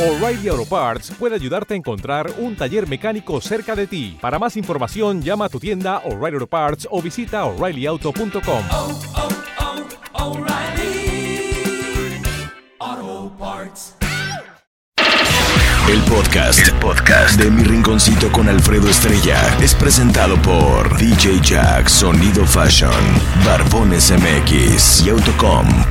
O'Reilly Auto Parts puede ayudarte a encontrar un taller mecánico cerca de ti. Para más información, llama a tu tienda O'Reilly Auto Parts o visita oreillyauto.com. oh, oh, Parts. El podcast, el podcast de Mi Rinconcito con Alfredo Estrella es presentado por DJ Jack Sonido Fashion, Barbones MX y Autocom.mx.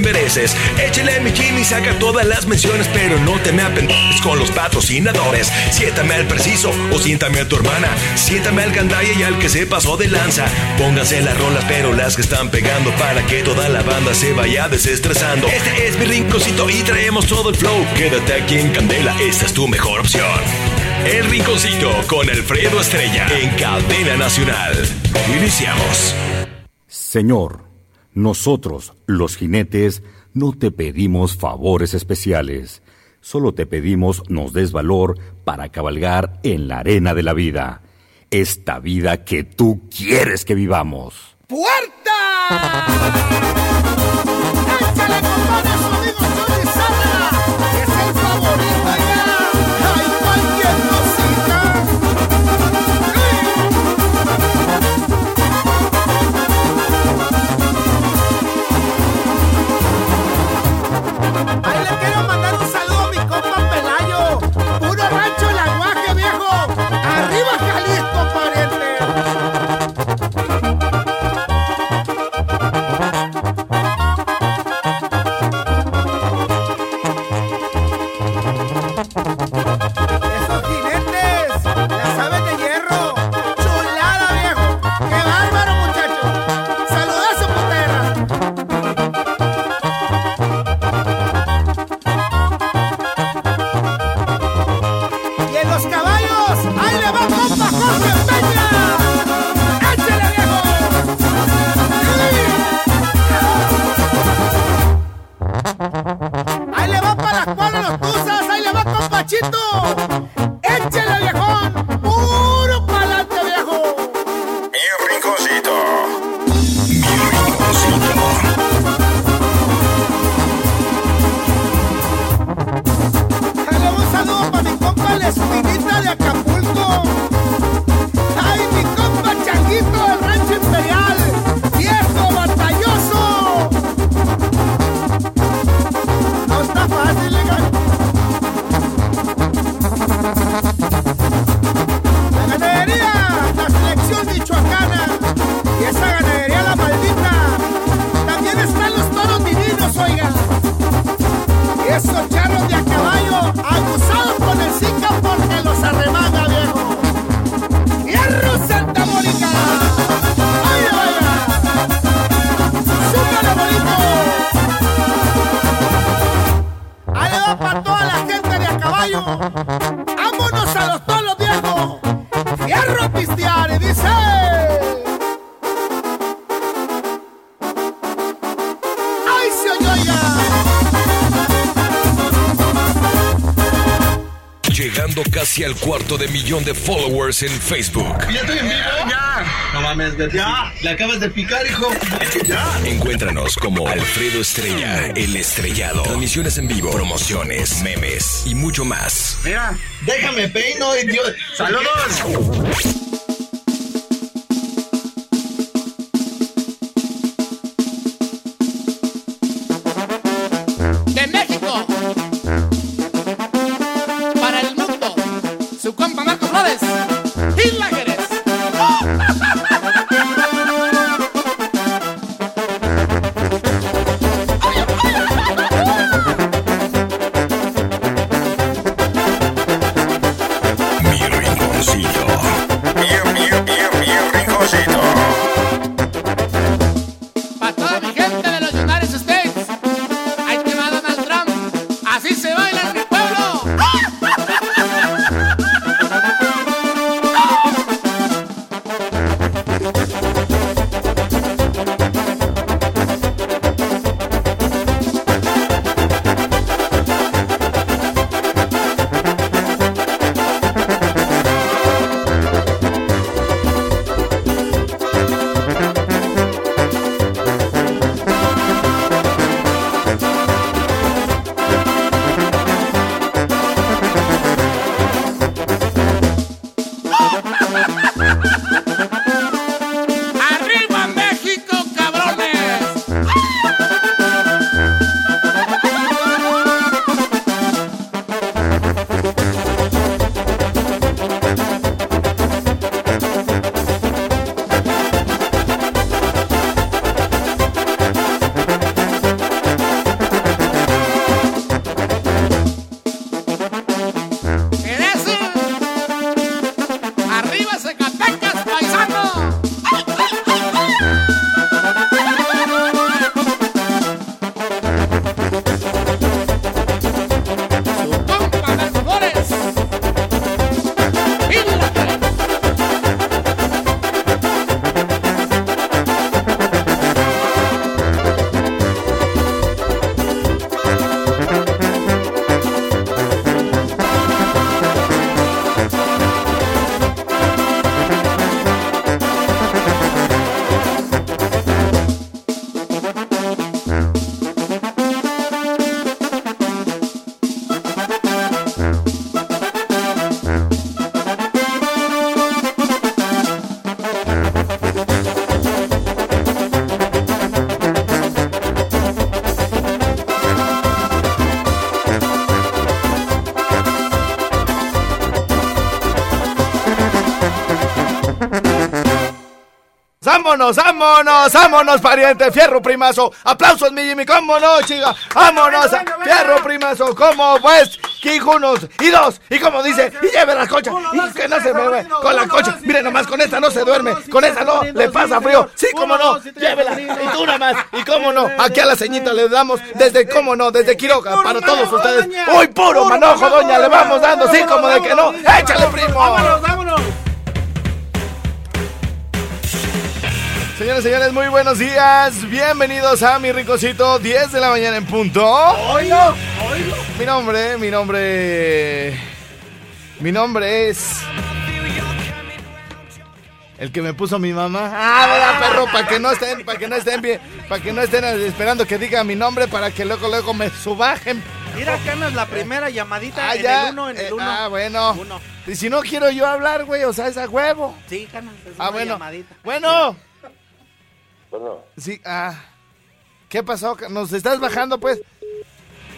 mereces. Échale mi Jimmy, saca todas las menciones, pero no te me apendes con los patrocinadores. Siéntame al preciso o siéntame a tu hermana. Siéntame al gandaya y al que se pasó de lanza. Pónganse las rolas, pero las que están pegando para que toda la banda se vaya desestresando. Este es mi rinconcito y traemos todo el flow. Quédate aquí en Candela, esta es tu mejor opción. El rinconcito con Alfredo Estrella en Cadena Nacional. Iniciamos. Señor, nosotros, los jinetes, no te pedimos favores especiales. Solo te pedimos nos des valor para cabalgar en la arena de la vida. Esta vida que tú quieres que vivamos. ¡Puerta! Casi al cuarto de millón de followers en Facebook. ¿Ya estoy en vivo? Ya. No mames, Berto. Ya. Le acabas de picar, hijo. Ya. Encuéntranos como Alfredo Estrella, el estrellado. Transmisiones en vivo, promociones, memes y mucho más. Mira, déjame peino, idiota. ¡Saludos! Vámonos, vámonos, vámonos, pariente. Fierro primazo. Aplausos, mi Jimmy. ¿Cómo no, chica? Vámonos. Fierro primazo. ¿Cómo pues? Hijo unos y dos. Y como dice, y lleve la cocha. Y que no se me con la cocha. Miren nomás, con esta no se duerme. Con esta no, le pasa frío. Sí, cómo no. Llévela. Y tú nada más. Y cómo no. Aquí a la ceñita le damos desde, cómo no, desde Quiroga para todos ustedes. Uy, puro manojo, doña. Le vamos dando, sí, como de que no. Échale, primo. Vámonos, vámonos. Señores, señores, muy buenos días. Bienvenidos a mi ricocito, 10 de la mañana en punto. Oilo, oilo. Mi nombre, mi nombre. Mi nombre es. El que me puso mi mamá. Ah, ¿verdad, perro? Para que no estén, para que no estén bien, para que no estén esperando que diga mi nombre para que luego, luego me subajen. Mira, Canas, la primera llamadita Ah, en ya. el 1, en el Eh, 1. ah, bueno. Uno. Y si no quiero yo hablar, güey, o sea, es a huevo. Sí, Canas, es Ah, una bueno. llamadita. Bueno. Bueno, Sí, ah. ¿Qué pasó? ¿Nos estás bajando, pues?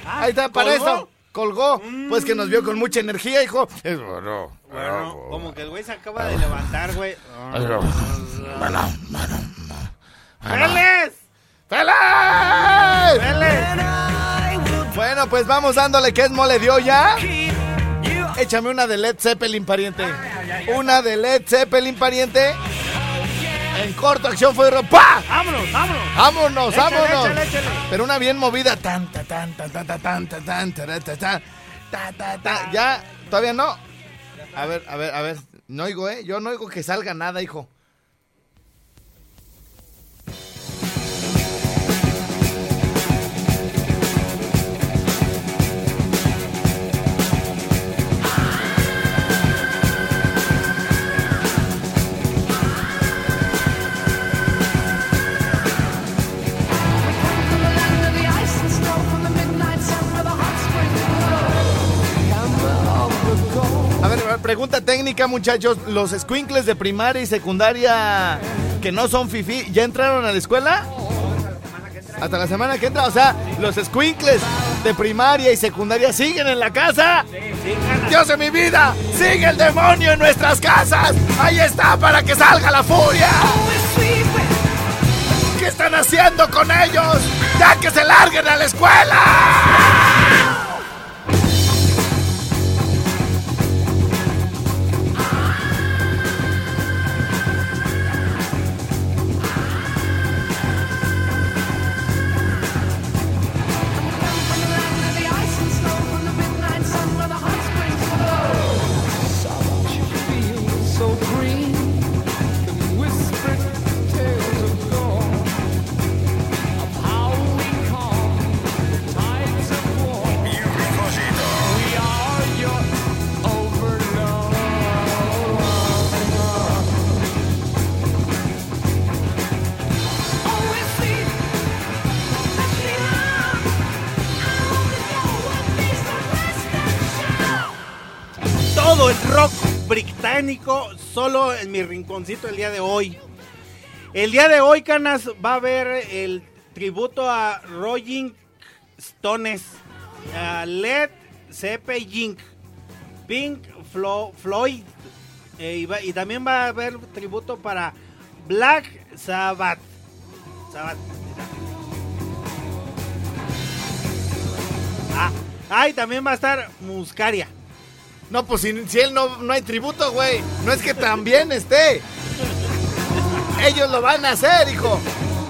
Ah, Ahí está, para ¿colgó? eso. Colgó. Pues que nos vio con mucha energía, hijo. Es bueno. Bueno, como que el güey se acaba de levantar, güey. ¡Félix! ¡Feliz! ¡Félix! Bueno, pues vamos dándole que es mole dio ya. Échame una de Led Zeppelin, pariente. Una de Led Zeppelin, pariente. En corto, acción fue ¡Pa! ¡Vámonos, vámonos! ¡Vámonos, Échale, vámonos! échale, échale. Pero una bien movida. Tan, ta, tan, tan, tan, tan, tan, tan, tan, tan, tan, tan, ta, ta, ta. Ya, todavía no. A ver, a ver, a ver. No oigo, ¿eh? Yo no oigo que salga nada, hijo. Pregunta técnica, muchachos. ¿Los squinkles de primaria y secundaria que no son fifi, ya entraron a la escuela? Hasta la semana que entra. O sea, los squinkles de primaria y secundaria siguen en la casa. Dios de mi vida, sigue el demonio en nuestras casas. Ahí está para que salga la furia. ¿Qué están haciendo con ellos? Ya que se larguen a la escuela. Británico solo en mi rinconcito el día de hoy. El día de hoy, Canas, va a haber el tributo a Rolling Stones, a Led Zeppelin, Pink Flo- Floyd, y, va- y también va a haber tributo para Black Sabbath. Sabbath. Ah, ah, y también va a estar Muscaria. No, pues si, si él no, no hay tributo, güey. No es que también esté. Ellos lo van a hacer, hijo.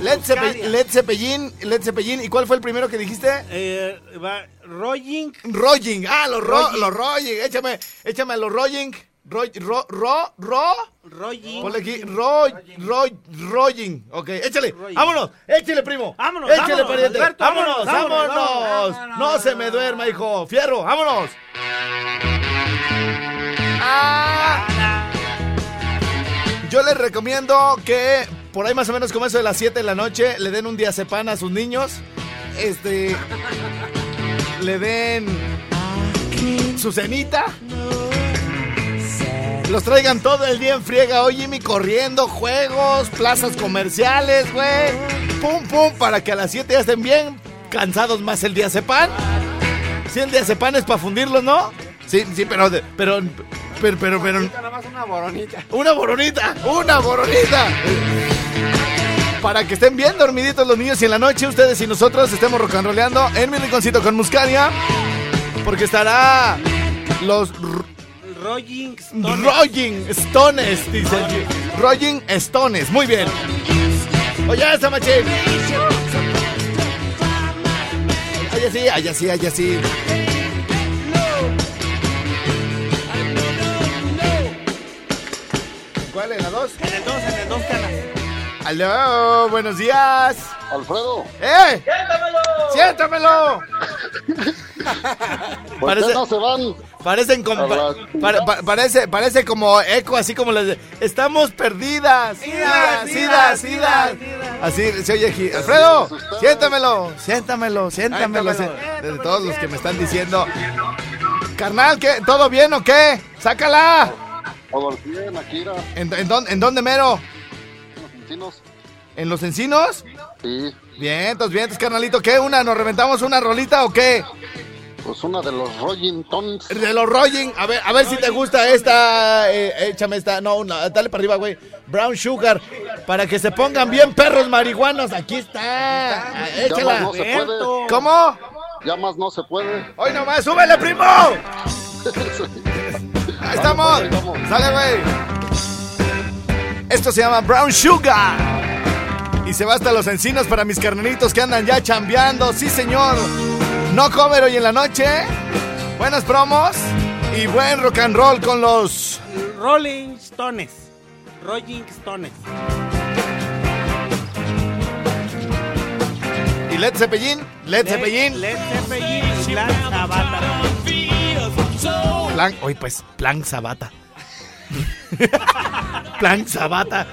Led, Zeppe- Led Zeppelin, Led Zeppelin. ¿Y cuál fue el primero que dijiste? Eh, va Rolling Rolling. Ah, los ro, Rolling. los. Échame, échame a los Rolling. Ro, ro, ro, ro. Rolling. Ponle aquí. Ro, ro, Rolling. Ok, échale. Vámonos. Échale, primo. Vámonos, Échale, vámonos, pariente. Alberto, vámonos, vámonos, vámonos. vámonos. No se me duerma, hijo. Fierro, vámonos. Yo les recomiendo que por ahí más o menos como eso de las 7 de la noche le den un diazepam a sus niños. Este. Le den su cenita. Los traigan todo el día en friega. Oye, Jimmy, corriendo, juegos, plazas comerciales, güey. Pum, pum, para que a las 7 ya estén bien cansados más el diazepam. Si el diazepam es para fundirlos, ¿no? Sí, sí, pero, pero, pero, pero, pero, Nada más una boronita. una boronita, una boronita. para que estén bien dormiditos los niños y en la noche ustedes y nosotros estemos rock and rollando en mi rinconcito con Muscaria. Porque estará los Rolling Stones. Rolling Stones, dice. Rolling Stones, muy bien. Oye, esa machín. Allá sí, allá sí, allá sí. ¿Cuál es la dos? En el 2, en el 2, cana. Aló, buenos días. Alfredo, ¡Eh! ¡Siéntamelo! ¿por Parece- qué no se van? Parecen como, Hola. pa- pa- parece, parece como eco, así como las de Estamos perdidas. Sidas, sidas, sidas. Así se oye aquí. Alfredo, siéntamelo, siéntamelo. sí. De todos los que me están diciendo. Carnal, ¿qué? ¿Todo bien o qué? ¡Sácala! Todo 100, Akira, ¿En, en dónde, en dónde mero? los encinos. ¿En los encinos? Sí, Vientos, vientos, carnalito. ¿Qué? ¿Una? ¿Nos reventamos una rolita o qué? pues una de los Rolling Stones. De los Rolling, a ver, a ver si te gusta esta, eh, échame esta, no, una, dale para arriba, güey. Brown Sugar, para que se pongan bien perros marihuanos, aquí está. Échala. no se puede. ¿Cómo? Ya más no se puede. Hoy nomás, súbele, primo. Estamos. Sale, güey. Esto se llama Brown Sugar. Y se va hasta los encinos para mis carnalitos que andan ya chambeando. Sí, señor. No comer hoy en la noche. Buenas promos. Y buen rock and roll con los. Rolling Stones. Rolling Stones. ¿Y Led Zeppelin? Led Zeppelin. Led Zeppelin y Black Sabbath. Plan. Hoy, pues, Plan Sabata. Plan Sabata.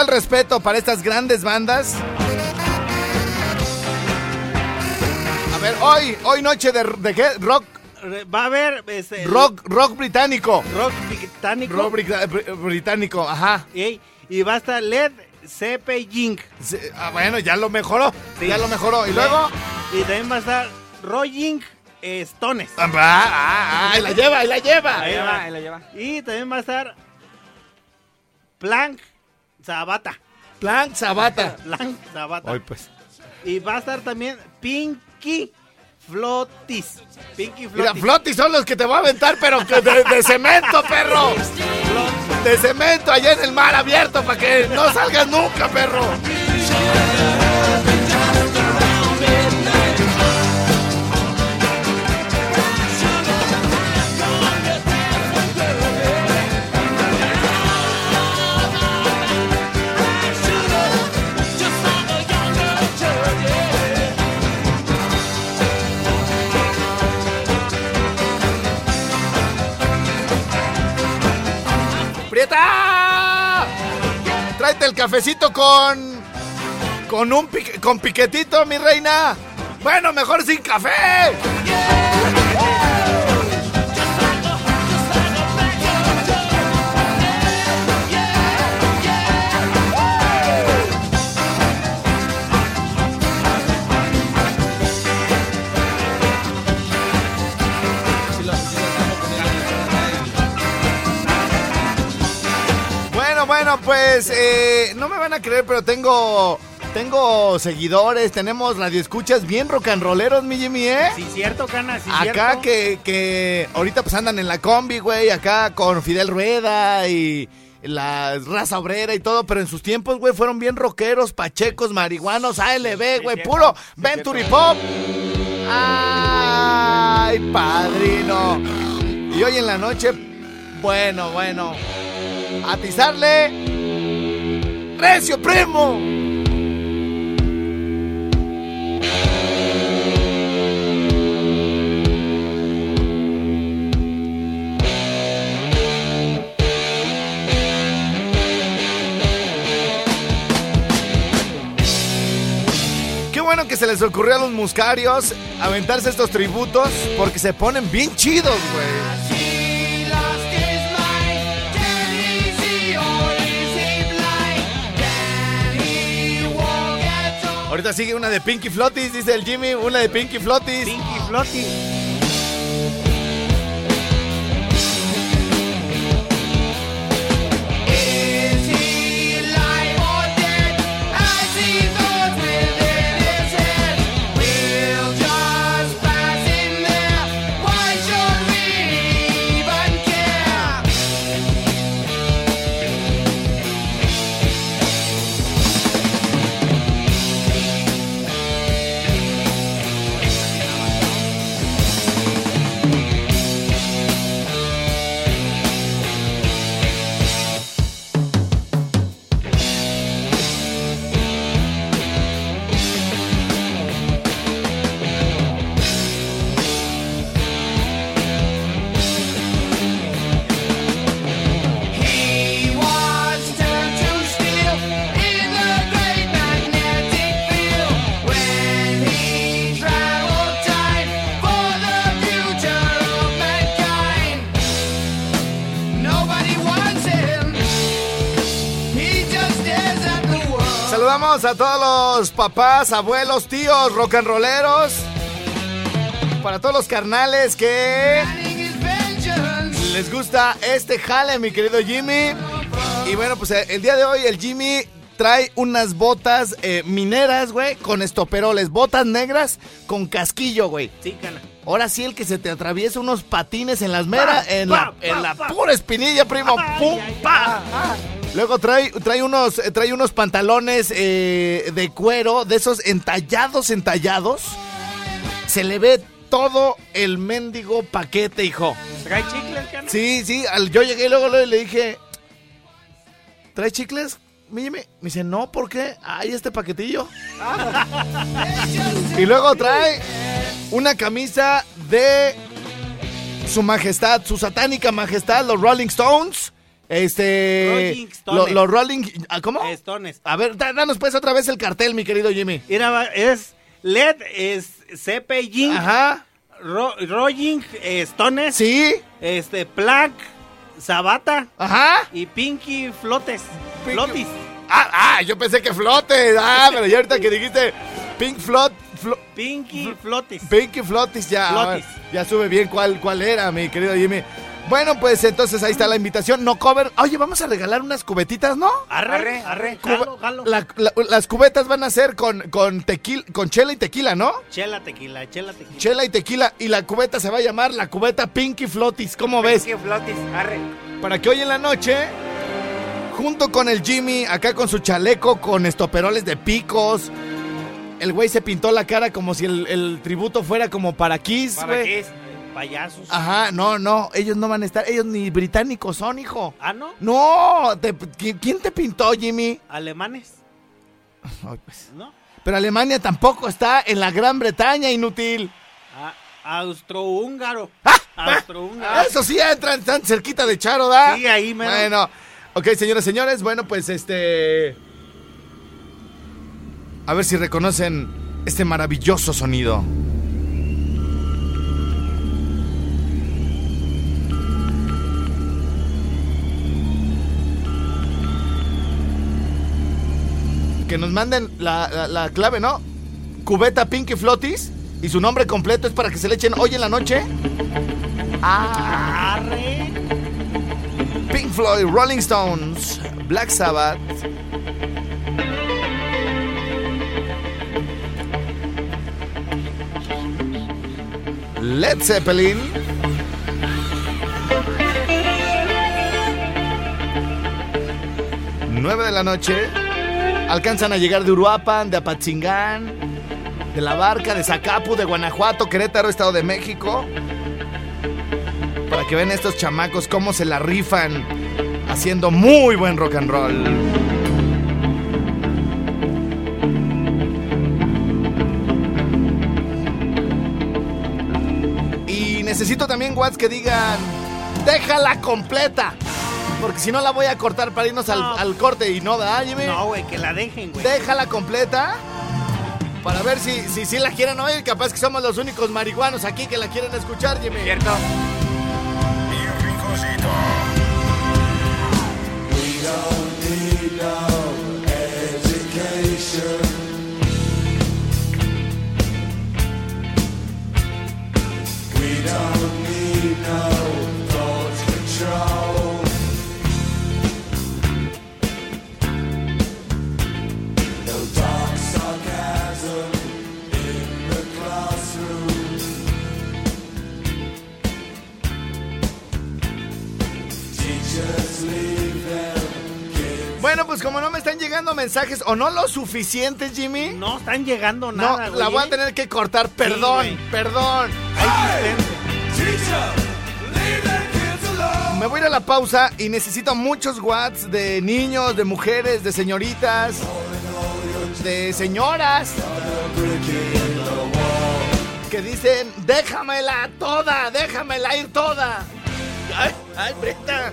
Todo el respeto para estas grandes bandas. A ver, hoy, hoy noche de, de qué? Rock, Va a haber este, rock, rock británico. rock británico. Rock británico, ajá. y, y va a estar Led Zeppelin. Sí, ah, bueno, ya lo mejoró. Sí. Ya lo mejoró. Y luego. Y también va a estar Rolling Stones. Ah, ah, ah, ahí la lleva, ahí la lleva. Ahí va, ahí la lleva. Y también va a estar Plank Sabata. Plan Sabata. Plank Sabata. Hoy pues. Y va a estar también Pinky Flotis. Pinky Mira, Flotis. flotis son los que te voy a aventar, pero de cemento, perro. De cemento allá en el mar abierto para que no salgas nunca, perro. El cafecito con. Con un pique- con piquetito, mi reina. Bueno, mejor sin café. Bueno, pues eh, no me van a creer, pero tengo tengo seguidores, tenemos radioescuchas bien rock and rolleros, mi Jimmy, ¿eh? Sí, cierto, Cana, sí, Acá cierto. que, que ahorita pues andan en la combi, güey, acá con Fidel Rueda y la raza obrera y todo, pero en sus tiempos, güey, fueron bien rockeros, pachecos, marihuanos, ALB, güey, puro sí, Venturi. Pop. Ay, padrino. Y hoy en la noche, bueno, bueno, atizarle. Recio, primo. Qué bueno que se les ocurrió a los muscarios aventarse estos tributos porque se ponen bien chidos, güey. Ahorita sigue una de Pinky Flotis, dice el Jimmy, una de Pinky Flotis. Pinky Flotis. A todos los papás, abuelos, tíos, rock and rolleros. Para todos los carnales que les gusta este jale, mi querido Jimmy. Y bueno, pues eh, el día de hoy el Jimmy trae unas botas eh, mineras, güey, con estoperoles. Botas negras con casquillo, güey. Sí, Cana. Ahora sí el que se te atraviesa unos patines en las meras, en la, en la pura espinilla, primo. ¡Pum! ¡Pa! Luego trae, trae, unos, eh, trae unos pantalones eh, de cuero, de esos entallados, entallados. Se le ve todo el mendigo paquete, hijo. ¿Trae chicles, Cana? Sí, sí, al- yo llegué y luego, luego le dije, ¿trae chicles? Mime? Me dice, no, ¿por qué? Ay, este paquetillo. y luego trae una camisa de su majestad, su satánica majestad, los Rolling Stones. Este. Rolling Stones. lo- Los Rolling. ¿ah, ¿Cómo? Estones. A ver, da- danos pues otra vez el cartel, mi querido Jimmy. Mira, es LED, es CP Ajá. Ro Rolling Stones. Sí. Este, Plaque, Sabata. Ajá. Y Pinky Flotes. Pinky- Flotis. Ah, ah, yo pensé que flote. Ah, pero ya ahorita que dijiste Pink Flot. Flo- Pinky Flotis. Pinky Flotis, ya. Flotis. Ya sube bien cuál, cuál era, mi querido Jimmy. Bueno, pues entonces ahí está la invitación. No cover. Oye, vamos a regalar unas cubetitas, ¿no? Arre, arre, Cuba- jalo, jalo. la- la- las cubetas van a ser con, con tequila, con chela y tequila, ¿no? Chela tequila, chela tequila. Chela y tequila. Y la cubeta se va a llamar la cubeta Pinky Flotis. ¿Cómo ves? Pinky Flotis, arre. Para que hoy en la noche, junto con el Jimmy, acá con su chaleco, con estoperoles de picos, el güey se pintó la cara como si el, el tributo fuera como para Kiss, ¿Para güey. es? Payasos. Ajá, no, no, ellos no van a estar, ellos ni británicos son, hijo. Ah, ¿no? No, te- ¿qui- ¿quién te pintó, Jimmy? Alemanes, Ay, pues. ¿no? Pero Alemania tampoco está en la Gran Bretaña, inútil. Ah, Austrohúngaro. ¡Ah! Austrohúngaro. Eso sí, entran tan cerquita de Charo, ¿da? Sí, ahí mero. Bueno, ok, señoras y señores, bueno, pues este... A ver si reconocen este maravilloso sonido. Que nos manden la, la- la clave, ¿no? Cubeta Pinky Flotis. Y su nombre completo es para que se le echen hoy en la noche. Arre. Pink Floyd, Rolling Stones, Black Sabbath. Led Zeppelin. Nueve de la noche. Alcanzan a llegar de Uruapan, de Apatzingán, de La Barca, de Zacapu, de Guanajuato, Querétaro, Estado de México. Para que vean estos chamacos cómo se la rifan haciendo muy buen rock and roll. Necesito también, Watts, que digan, déjala completa. Porque si no la voy a cortar para irnos al, No. al corte y no, ¿verdad, Jimmy? No, güey, que la dejen, güey. Déjala completa. Para ver si, si, si la quieren oír. Capaz que somos los únicos marihuanos aquí que la quieren escuchar, Jimmy. ¿Cierto? Bueno, pues como no me están llegando mensajes o no lo suficientes, Jimmy. No están llegando No, nada, güey. la voy a tener que cortar. Perdón, güey. perdón. Me voy a ir a la pausa y necesito muchos watts de niños, de mujeres, de señoritas, de señoras que dicen, déjamela toda, déjamela ir toda. Ay, ay, Preta.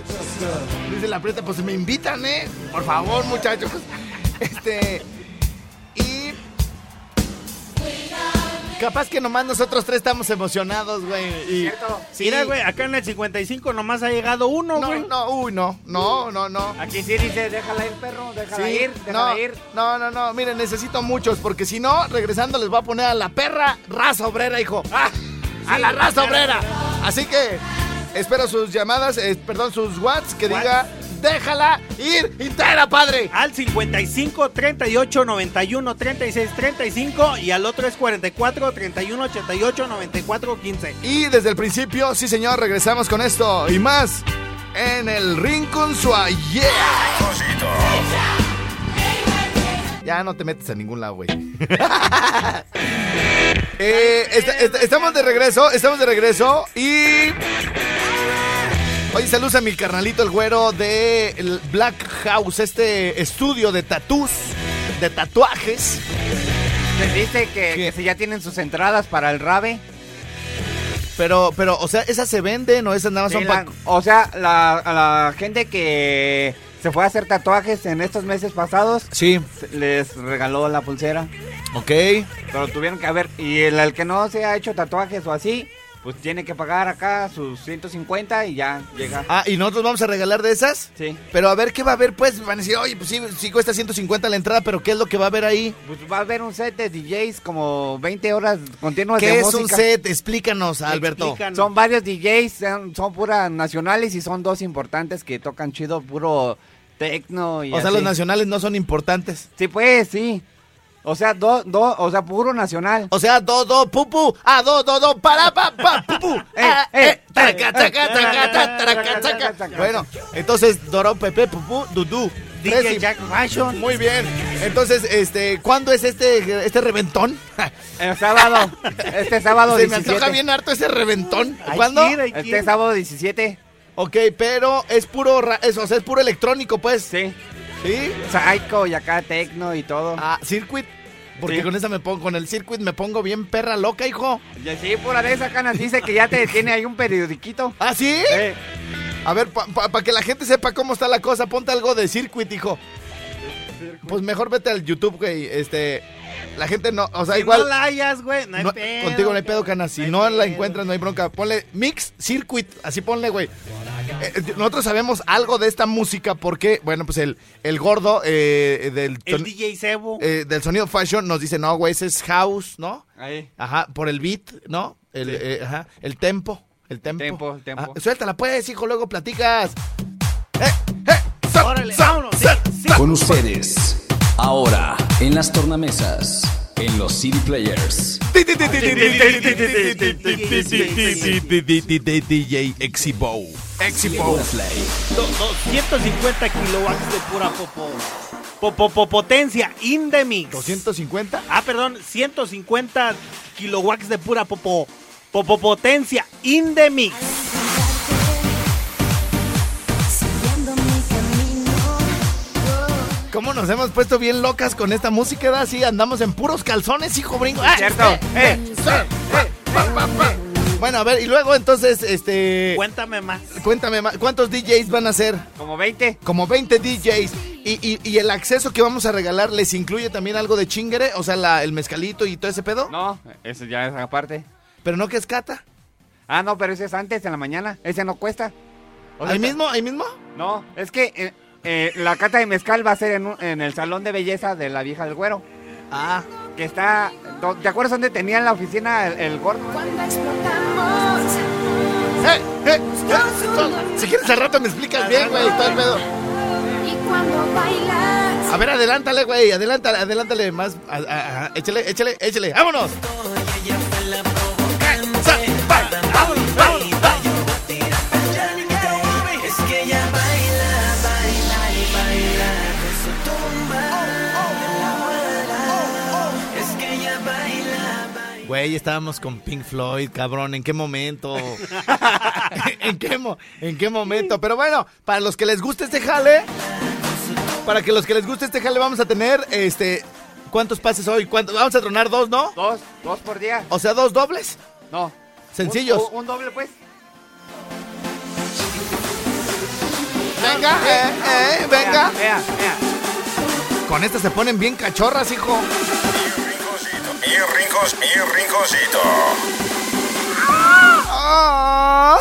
Dice la Preta, pues me invitan, ¿eh? Por favor, muchachos. Este. Y. Capaz que nomás nosotros tres estamos emocionados, güey. Y, sí. Mira, güey, acá en el 55 nomás ha llegado uno, No, güey. no, uy, no, no, no, no. Aquí sí dice, déjala ir, perro, déjala Sí, ir, déjala no, ir. no, no, no, miren, necesito muchos, porque si no, regresando les voy a poner a la perra raza obrera, hijo. ¡Ah! a la raza obrera. Así que espero sus llamadas, eh, perdón, sus whats que What? diga, déjala ir entera, padre. Al 55 38 91 36 35 y al otro es 44 31 88 94 15. Y desde el principio, sí señor, regresamos con esto y más en el Rincón Sua. Yeah. Ya no te metes a ningún lado, güey. Eh, esta- esta- estamos de regreso, estamos de regreso y... Oye, saludos a mi carnalito el güero de Black House, este estudio de tatús, de tatuajes. Les dice que, si ya tienen sus entradas para el rave. Pero, pero, o sea, ¿esas se venden o esas nada más Sí, son la- para... o sea, la, la gente que se fue a hacer tatuajes en estos meses pasados, Sí, les regaló la pulsera. ok. Pero tuvieron que haber. Y el, el que no se ha hecho tatuajes o así, pues tiene que pagar acá sus 150 y ya llega. Ah, ¿y nosotros vamos a regalar de esas? Sí. Pero a ver qué va a haber, pues. Van a decir, oye, pues sí, sí cuesta 150 la entrada, pero ¿qué es lo que va a haber ahí? Pues va a haber un set de DJs como 20 horas continuas de ¿Qué es música. un set? Explícanos, Alberto. Explícanos. Son varios DJs, son, son puras nacionales y son dos importantes que tocan chido, puro tecno y O sea, así. los nacionales no son importantes. Sí, pues, sí. O sea, do, do, o sea, puro nacional. O sea, do, do, pupu, ah, do, do, do, para, pa, pa, pupu, ah, eh, taca, taca, taca, ta, taraca, taca. Bueno, entonces, Doro, Pepe, pupu, dudú. DJ Jack Fashion. Muy bien. Entonces, este, ¿cuándo es este, este reventón? El sábado, este sábado Se me 17. antoja bien harto ese reventón. ¿Cuándo? hay que Este sábado 17. Ok, pero es puro, ra- es, o sea, es puro electrónico, pues. Sí. ¿Sí? Psycho y acá tecno y todo. Ah, circuit. Porque Sí. con esa me pongo, con el circuit me pongo bien perra loca, hijo. Y sí, pura de esa canas dice que ya te tiene ahí un periodiquito. ¿Ah, sí? A ver, para que la gente sepa cómo está la cosa, ponte algo de circuit, hijo. Pues mejor vete al YouTube, güey. Este, la gente no, o sea, Si igual. no la hayas, güey, no hay no- pedo. contigo no hay pedo, cabrón. cana. Si no la pedo. encuentras, no hay bronca. Ponle Mix Circuit, así ponle, güey. Eh, eh, nosotros sabemos algo de esta música porque, bueno, pues el, el gordo eh, del, El DJ Sebo. eh, del sonido fashion nos dice, no, güey, ese es house, ¿no? ahí. Ajá, por el beat, ¿no? El, eh, ajá, el tempo, el tempo. Tempo, el tempo. Ah, suéltala pues, hijo, luego platicas. ¡Eh, eh! ¡Sa- Órale, sa- vámonos. sa- sí, sí. Con ustedes, ahora en las tornamesas, en los CD Players. DJ Exibo. Exibo. Do- 250 kilowatts de pura popo. Popo, potencia in the mix. ¿250? Ah, perdón, 150 kilowatts de pura popo. Popo potencia in the mix. ¿Cómo nos hemos puesto bien locas con esta música? ¿da? Así andamos en puros calzones, hijo brinco. ¡Ah! Cierto. Eh, eh, eh, eh, pa. Bueno, a ver, y luego entonces, este... Cuéntame más. Cuéntame más, ¿cuántos DJs van a ser? Como 20. Como 20 DJs. Y, y- y el acceso que vamos a regalar, ¿les incluye también algo de chingere? O sea, la- el mezcalito y todo ese pedo. No, eso ya es aparte. ¿Pero no que es cata? Ah, no, pero ese es antes, en la mañana. Ese no cuesta. ¿Ahí mismo? ¿Ahí mismo? No, es que eh, eh, la cata de mezcal va a ser en, un- en el salón de belleza de la vieja del güero. Ah. Que está... do- ¿Te acuerdas dónde tenía en la oficina el, el gordo? ¡Eh! ¡Eh! eh, Si quieres al rato me explicas bien, güey, todo el pedo. Y cuando bailas. A ver, adelántale, güey, adelántale, adelántale más. a- a- a- échale, échale, échale. ¡Vámonos! Güey, estábamos con Pink Floyd, cabrón. ¿En qué momento? ¿En qué, mo- ¿En qué momento? Pero bueno, para los que les guste este jale, para que los que les guste este jale, vamos a tener, este, ¿cuántos pases hoy? ¿Cuántos? Vamos a tronar dos, ¿no? Dos, dos por día. O sea, dos dobles. No. Sencillos. Un, un doble, pues. Venga, eh, eh, venga. Vea, vea. Con estas se ponen bien cachorras, hijo. Mi rincos, mi rinconcito. Ah.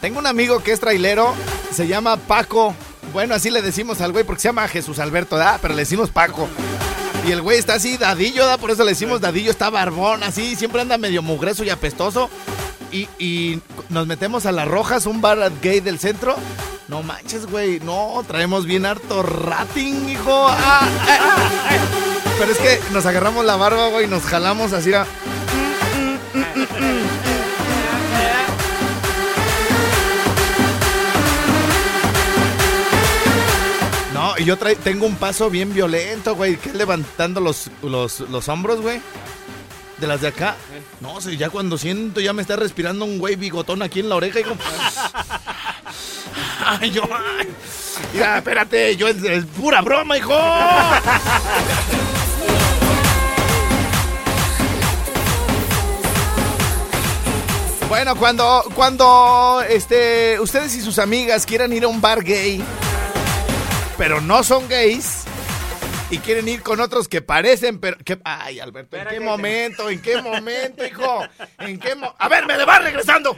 Tengo un amigo que es trailero, se llama Paco. Bueno, así le decimos al güey porque se llama Jesús Alberto, ¿da? Pero le decimos Paco. Y el güey está así, dadillo, ¿da? Por eso le decimos dadillo, está barbón, así, siempre anda medio mugreso y apestoso. Y, y nos metemos a las rojas, un bar gay del centro. No manches, güey, no, traemos bien harto rating, hijo. Ah, eh, eh. Pero es que nos agarramos la barba, güey, y nos jalamos así a... No, y yo tengo un paso bien violento, güey, que es levantando los, los, los hombros, güey. De las de acá. No, si ya cuando siento ya me está respirando un güey bigotón aquí en la oreja como... Ay, yo... ay. Espérate, yo es, es pura broma, hijo. Bueno, cuando, cuando este, ustedes y sus amigas quieran ir a un bar gay, pero no son gays, y quieren ir con otros que parecen, pero... que- ay, Alberto, ¿en qué momento? ¿En qué momento, hijo? ¿En qué mo- A ver, me le va regresando.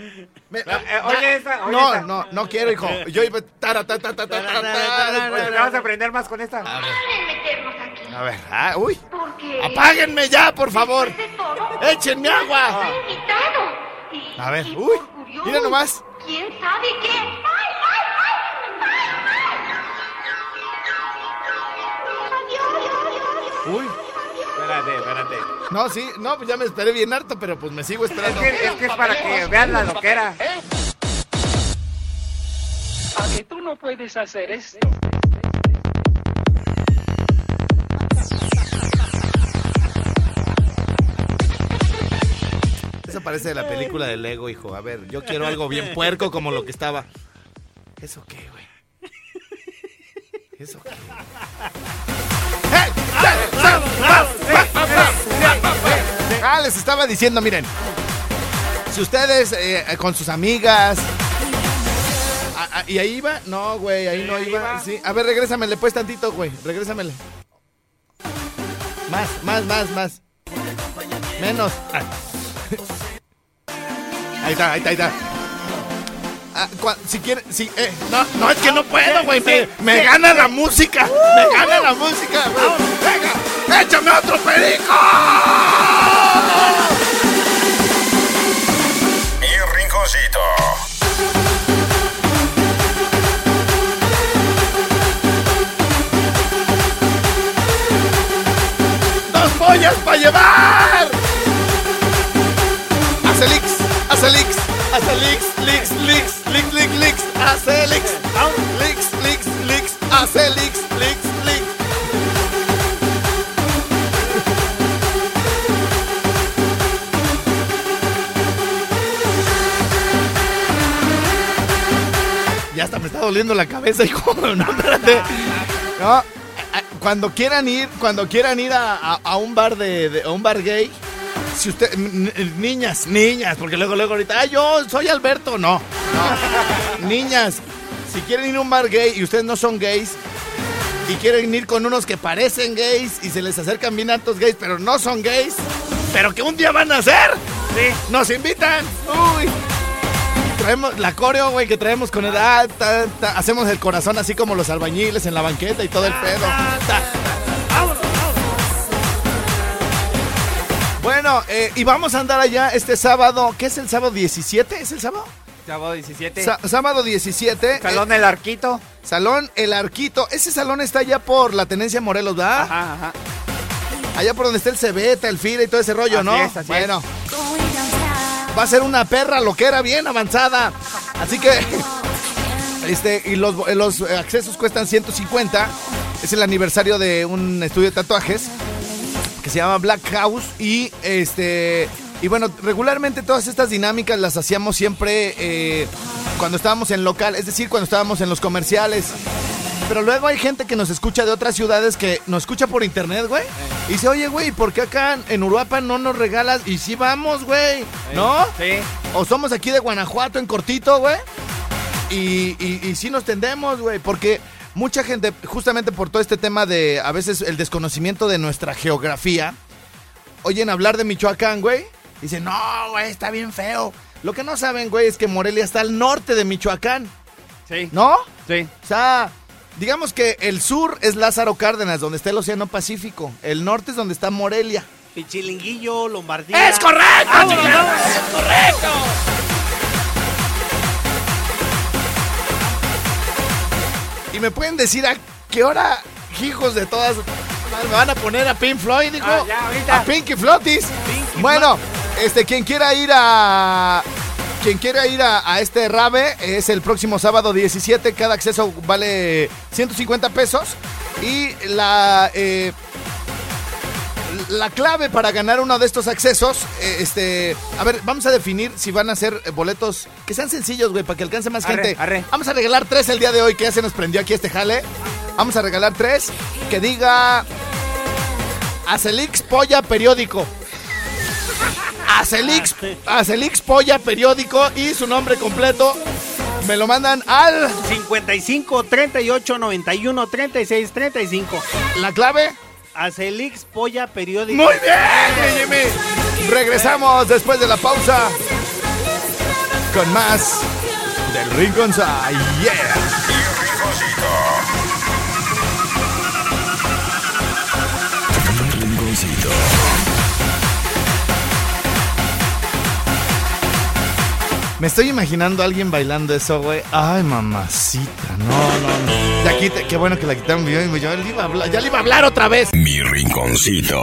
Me- oye esta, oye no, esta. no, no quiero, hijo. Yo iba... tara, ta, ta, ta, ta, ta, ta. Oye, le vas a aprender más con esta. A ver, ah, uy. Apáguenme ya, por favor. Échenme agua. A ver, uy. Mira nomás. ¿Quién sabe qué? Uy. Espérate, espérate. No, sí, no, pues ya me esperé bien harto, pero pues me sigo Es esperando. que, es que es para que vean la loquera. ¿A que tú no puedes hacer esto? Eso parece de la película de Lego, hijo. A ver, yo quiero algo bien puerco como lo que estaba. ¿Eso qué, güey? ¿Eso qué? Ah, les estaba diciendo, miren. Si ustedes eh, con sus amigas. ¿Y ahí iba? No, güey, ahí no iba. Sí. A ver, regrésamele pues tantito, güey. Regrésamele. Más, más, más, más. Menos. Ah. Ahí está, ahí está, ahí está. Ah, si quieres, si, eh, no, es que no puedo, güey. Me, me, gana la música. Uh. me gana la música. Venga, échame otro perico. Mi rinconcito. Dos pollas para llevar. Acelix, Acelix. Acelix, Lix, Lix, Lix, Lix, Lix, Acelix, Lix, Lix, Lix, Acelix, Lix, Lix. Ya hasta me está doliendo la cabeza, hijo. No, espérate. No, cuando quieran ir, cuando quieran ir a, a- a un bar de, de- a un bar gay, si usted, niñas, niñas, porque luego, luego ahorita, ah, yo soy Alberto, no, no. niñas, si quieren ir a un bar gay y ustedes no son gays y quieren ir con unos que parecen gays y se les acercan bien altos gays, pero no son gays, pero que un día van a ser, nos invitan, uy. Traemos la coreo, güey, que traemos con ta, ta, hacemos el corazón así como los albañiles en la banqueta y todo el pedo. Ta. Bueno, eh, y vamos a andar allá este sábado. ¿Qué es el sábado 17? ¿Es el sábado? Sábado 17. Sa- sábado 17. Salón eh, El Arquito. Salón El Arquito. Ese salón está allá por la Tenencia Morelos, ¿verdad? Ajá, ajá. Allá por donde está el Cebeta, el FIRA y todo ese rollo, Así ¿no? es, así bueno. Va a ser una perra loquera bien avanzada. Así que. Este, y los, los accesos cuestan 150. Es el aniversario de un estudio de tatuajes que se llama Black House. Y este. Y bueno, regularmente todas estas dinámicas las hacíamos siempre eh, cuando estábamos en local, es decir, cuando estábamos en los comerciales. Pero luego hay gente que nos escucha de otras ciudades que nos escucha por internet, güey. Y dice, oye, güey, ¿por qué acá en Uruapan no nos regalas? Y sí vamos, güey. ¿No? Sí. O somos aquí de Guanajuato, en cortito, güey. Y, y, y sí nos tendemos, güey. Porque mucha gente, justamente por todo este tema de a veces el desconocimiento de nuestra geografía, oyen hablar de Michoacán, güey. Dicen, no, güey, está bien feo. Lo que no saben, güey, es que Morelia está al norte de Michoacán. Sí. ¿No? Sí. O sea, digamos que el sur es Lázaro Cárdenas, donde está el Océano Pacífico. El norte es donde está Morelia. Pichilinguillo, Lombardía. ¡Es correcto, ¡Vámonos, chingada! vámonos! ¡Es correcto! Y me pueden decir a qué hora, hijos de todas, me van a poner a Pink Floyd, dijo. Ah, ya. A Pinky Flotis. bueno, este, quien quiera ir a. Quien quiera ir a, a este rave es el próximo sábado 17. Cada acceso vale 150 pesos. Y la. eh, la clave para ganar uno de estos accesos, eh, este, a ver, vamos a definir si van a ser eh, boletos que sean sencillos, güey, para que alcance más Arre, gente. arre. Vamos a regalar tres el día de hoy, que ya se nos prendió aquí este jale. Vamos a regalar tres que diga Acelix Polla Periódico. Acelix, Acelix Polla Periódico y su nombre completo. Me lo mandan al 55 38 91 36 35. La clave. Acelix Polla Periódico. Muy bien, Jimmy. Regresamos después de la pausa con más del Rincón Yeah. Rinconcito. Me estoy imaginando a alguien bailando eso, güey. Ay, mamacita. No, no, no. Ya quite- qué bueno que la quitaron. Yo, yo le iba a hablar- ya le iba a hablar otra vez. Mi rinconcito.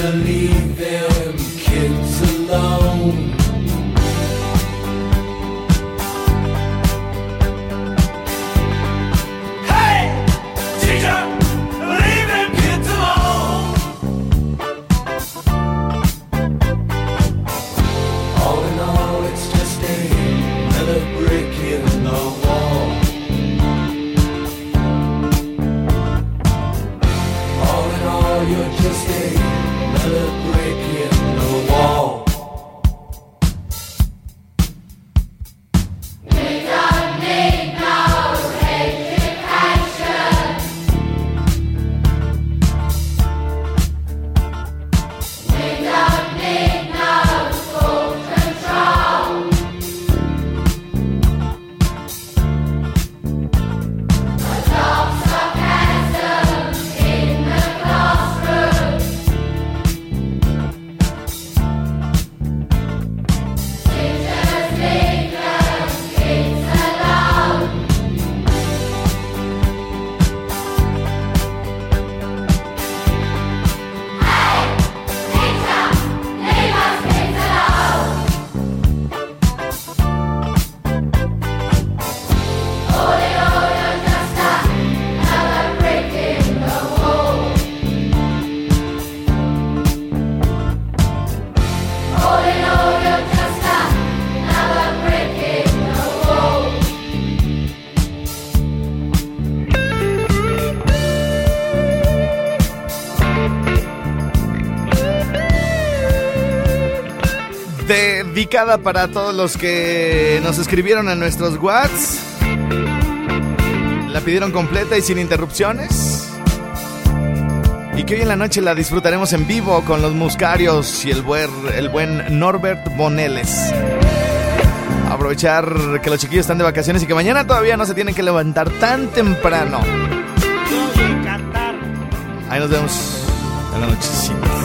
believe there. Dedicada para todos los que nos escribieron en nuestros Whats. La pidieron completa y sin interrupciones. Y que hoy en la noche la disfrutaremos en vivo con los muscarios y el buen, el buen Norbert Boneles. Aprovechar que los chiquillos están de vacaciones y que mañana todavía no se tienen que levantar tan temprano. Ahí nos vemos en la nochecita.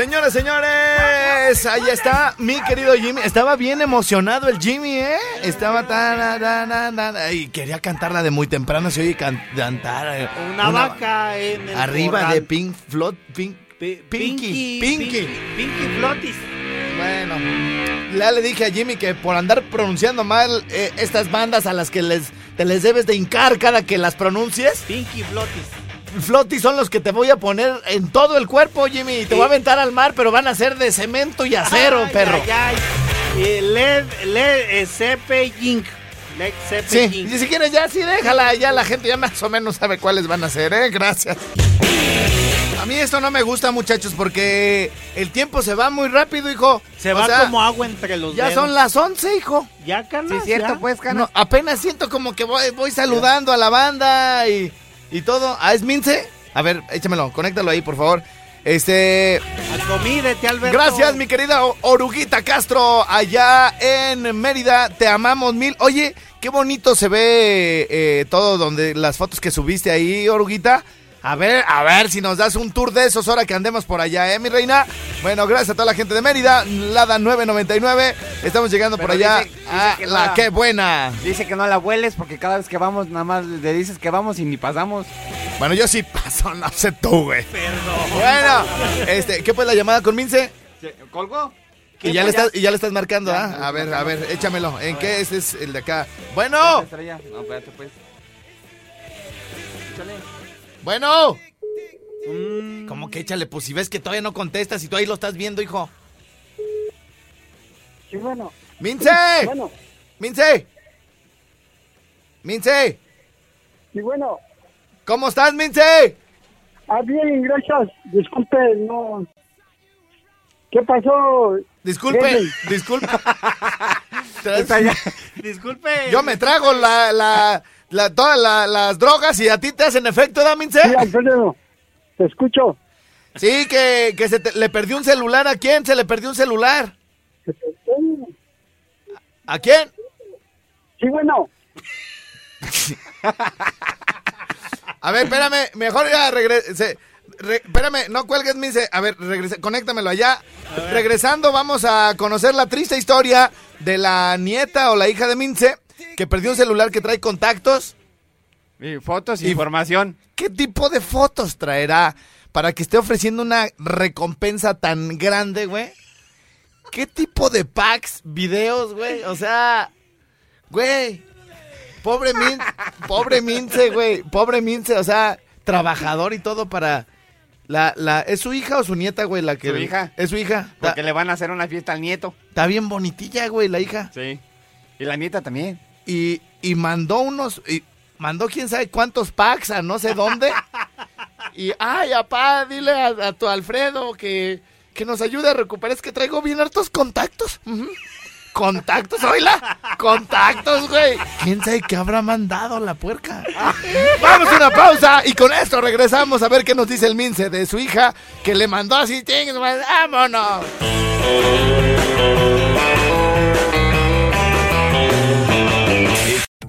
Señores, señores, ahí está mi querido Jimmy. Estaba bien emocionado el Jimmy, ¿eh? Estaba tan, tan, tan, tan- y quería cantarla de muy temprano. Se oye can- cantar. eh, Una, vaca en el Arriba corral. de Pink Floyd. Pink, Pinky, Pinky, Pinky. Pinky Flotis. Bueno, ya le dije a Jimmy que por andar pronunciando mal eh, estas bandas a las que les, te les debes de hincar cada que las pronuncies. Pinky Flotis. Flotis son los que te voy a poner en todo el cuerpo, Jimmy. y Te voy a aventar al mar, pero van a ser de cemento y acero, Ay, perro. ay, ay. Led, Led eh, Zeppelin. Led Sí, Zeppelin. y si quieres ya, sí, déjala. Ya la gente ya más o menos sabe cuáles van a ser, ¿eh? Gracias. A mí esto no me gusta, muchachos, porque el tiempo se va muy rápido, hijo. Se O va sea, como agua entre los Ya dedos. son las 11, hijo. Ya, canas, Sí, cierto, ya. pues, Cana. No, apenas siento como que voy, voy saludando a la banda y, y todo. ¿Ah, es Mince? A ver, échamelo, conéctalo ahí, por favor. Este. Alberto. Gracias, mi querida Oruguita Castro, allá en Mérida. Te amamos mil. Oye, qué bonito se ve eh, todo donde las fotos que subiste ahí, Oruguita. A ver, a ver si nos das un tour de esos ahora que andemos por allá, ¿eh, mi reina? Bueno, gracias a toda la gente de Mérida, Lada 999. Estamos llegando por allá dice- dice a que la la- qué buena. Dice que no la hueles porque cada vez que vamos nada más le dices que vamos y ni pasamos. Bueno, yo sí paso, no sé tú, güey. Bueno, este, ¿qué pues la llamada con Mince? ¿Colgó? Y ya, le estás, y ya le estás marcando, ¿ah? A ver, a ver, échamelo. ¿En qué? Ese es el de acá. Bueno. No, espérate pues. échale. Bueno. Mm. ¿Cómo que échale? Pues si ves que todavía no contestas y tú ahí lo estás viendo, hijo. Sí, bueno. ¡Mince! Bueno. ¡Mince! ¡Mince! Sí, bueno. ¿Cómo estás, Mince? Ah, bien, gracias. Disculpe, no. ¿Qué pasó? Disculpe, disculpe. Disculpe. Yo me trago la, la, la- todas la- las drogas y a ti te hacen efecto, ¿da, Mince? Sí, Alfredo, te escucho. Sí, que, que se te- le perdió un celular. ¿A quién se le perdió un celular? ¿A quién? Sí, bueno. A ver, espérame, mejor ya regrese. re- espérame, no cuelgues, Mince. A ver, regrese, conéctamelo allá. Regresando, vamos a conocer la triste historia de la nieta o la hija de Mince que perdió un celular que trae contactos. Y fotos, Y- información. ¿Qué tipo de fotos traerá para que esté ofreciendo una recompensa tan grande, güey? ¿Qué tipo de packs, videos, güey? O sea, güey, pobre Min, pobre Mince, güey, pobre Mince, o sea, trabajador y todo para la, la, ¿es su hija o su nieta, güey, la que Su hija. es su hija? Porque le van a hacer una fiesta al nieto. está bien bonitilla, güey, la hija. Sí. Y la nieta también. Y, y mandó unos, y mandó quién sabe cuántos packs a no sé dónde. Y, ay, apá, dile a, a tu Alfredo que, que nos ayude a recuperar. Es que traigo bien hartos contactos. Contactos, oíla. Contactos, güey. ¿Quién sabe qué habrá mandado la puerca? Vamos a una pausa y con esto regresamos a ver qué nos dice el Mince de su hija que le mandó así. "Ting, ¡Vámonos!